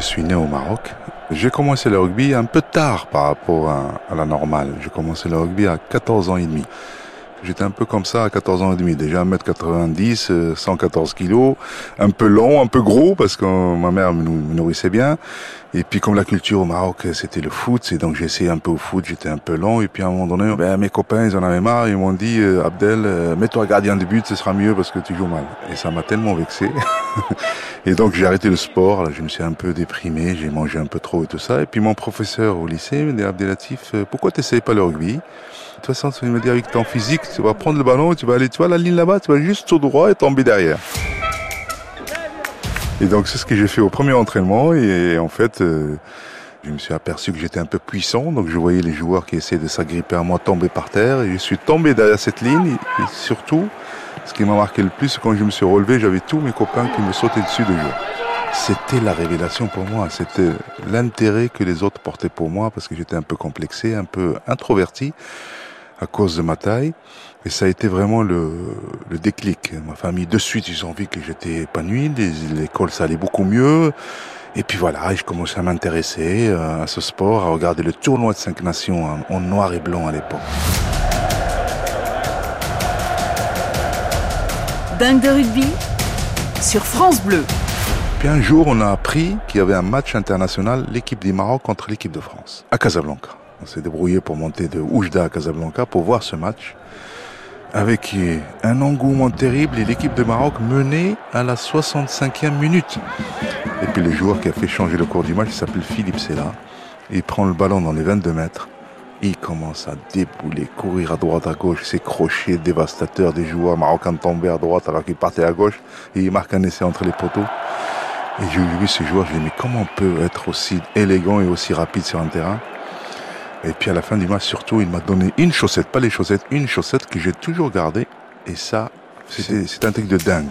je suis né au Maroc. J'ai commencé le rugby un peu tard par rapport à, la normale. J'ai commencé le rugby à 14 ans et demi. J'étais un peu comme ça à 14 ans et demi, déjà 1m90, 114 euh, kilos, un peu long, un peu gros parce que ma mère me nourrissait bien. Et puis comme la culture au Maroc c'était le foot, et donc j'ai essayé un peu au foot, j'étais un peu long. Et puis à un moment donné, ben, mes copains ils en avaient marre, ils m'ont dit euh, Abdel, euh, mets-toi gardien de but, ce sera mieux parce que tu joues mal. Et ça m'a tellement vexé. et donc j'ai arrêté le sport, je me suis un peu déprimé, j'ai mangé un peu trop et tout ça. Et puis mon professeur au lycée Abdelatif, pourquoi t'essayes pas le rugby? De toute façon, il me dit avec ton physique, tu vas prendre le ballon, tu vas aller, tu vois la ligne là-bas, tu vas juste tout droit et tomber derrière. Et donc c'est ce que j'ai fait au premier entraînement et en fait euh, je me suis aperçu que j'étais un peu puissant, donc je voyais les joueurs qui essayaient de s'agripper à moi tomber par terre et je suis tombé derrière cette ligne. Et surtout ce qui m'a marqué le plus, quand je me suis relevé, j'avais tous mes copains qui me sautaient dessus de joie. C'était la révélation pour moi, c'était l'intérêt que les autres portaient pour moi parce que j'étais un peu complexé, un peu introverti à cause de ma taille. Et ça a été vraiment le, le déclic. Ma famille, de suite, ils ont vu que j'étais épanoui, l'école, ça allait beaucoup mieux. Et puis voilà, je commençais à m'intéresser euh, à ce sport, à regarder le tournoi de cinq nations en, noir et blanc à l'époque. Dingue de rugby sur France Bleu. Puis un jour, on a appris qu'il y avait un match international, l'équipe du Maroc contre l'équipe de France, à Casablanca. On s'est débrouillé pour monter de Oujda à Casablanca pour voir ce match. Avec un engouement terrible et l'équipe de Maroc menée à la 65e minute. Et puis le joueur qui a fait changer le cours du match, s'appelle Philippe Sella. Il prend le ballon dans les 22 mètres. Il commence à débouler, courir à droite, à gauche, ses crochets dévastateurs des joueurs marocains tomber à droite alors qu'il partait à gauche. Et il marque un essai entre les poteaux. Et j'ai vu ce joueur, je lui ai dit, mais comment on peut être aussi élégant et aussi rapide sur un terrain? Et puis à la fin du match, surtout, il m'a donné une chaussette, pas les chaussettes, une chaussette que j'ai toujours gardée. Et ça, c'est un truc de dingue.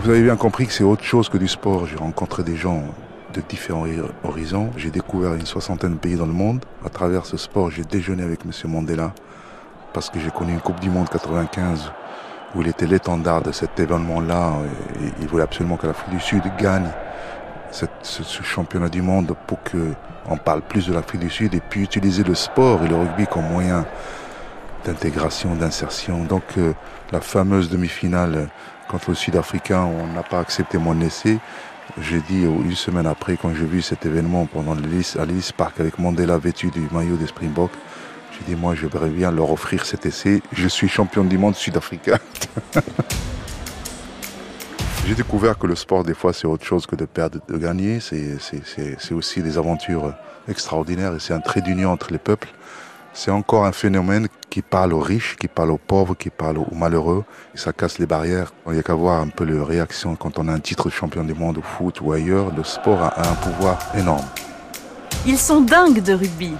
Vous avez bien compris que c'est autre chose que du sport. J'ai rencontré des gens de différents horizons. J'ai découvert une soixantaine de pays dans le monde. À travers ce sport, j'ai déjeuné avec M. Mandela parce que j'ai connu une Coupe du Monde 95 où il était l'étendard de cet événement-là. Il voulait absolument que l'Afrique du Sud gagne ce, championnat du monde pour que on parle plus de l'Afrique du Sud et puis utiliser le sport et le rugby comme moyen d'intégration, d'insertion. Donc euh, la fameuse demi-finale contre le Sud-Africain, on n'a pas accepté mon essai. J'ai dit une semaine après, quand j'ai vu cet événement pendant l'Ellis Park avec Mandela vêtu du maillot des Springboks, j'ai dit moi je voudrais bien leur offrir cet essai. Je suis champion du monde sud-africain. J'ai découvert que le sport, des fois, c'est autre chose que de perdre, de gagner. C'est aussi des aventures extraordinaires et c'est un trait d'union entre les peuples. C'est encore un phénomène qui parle aux riches, qui parle aux pauvres, qui parle aux malheureux. Et ça casse les barrières. Il n'y a qu'à voir un peu les réactions quand on a un titre de champion du monde au foot ou ailleurs. Le sport a un pouvoir énorme. Ils sont dingues de rugby.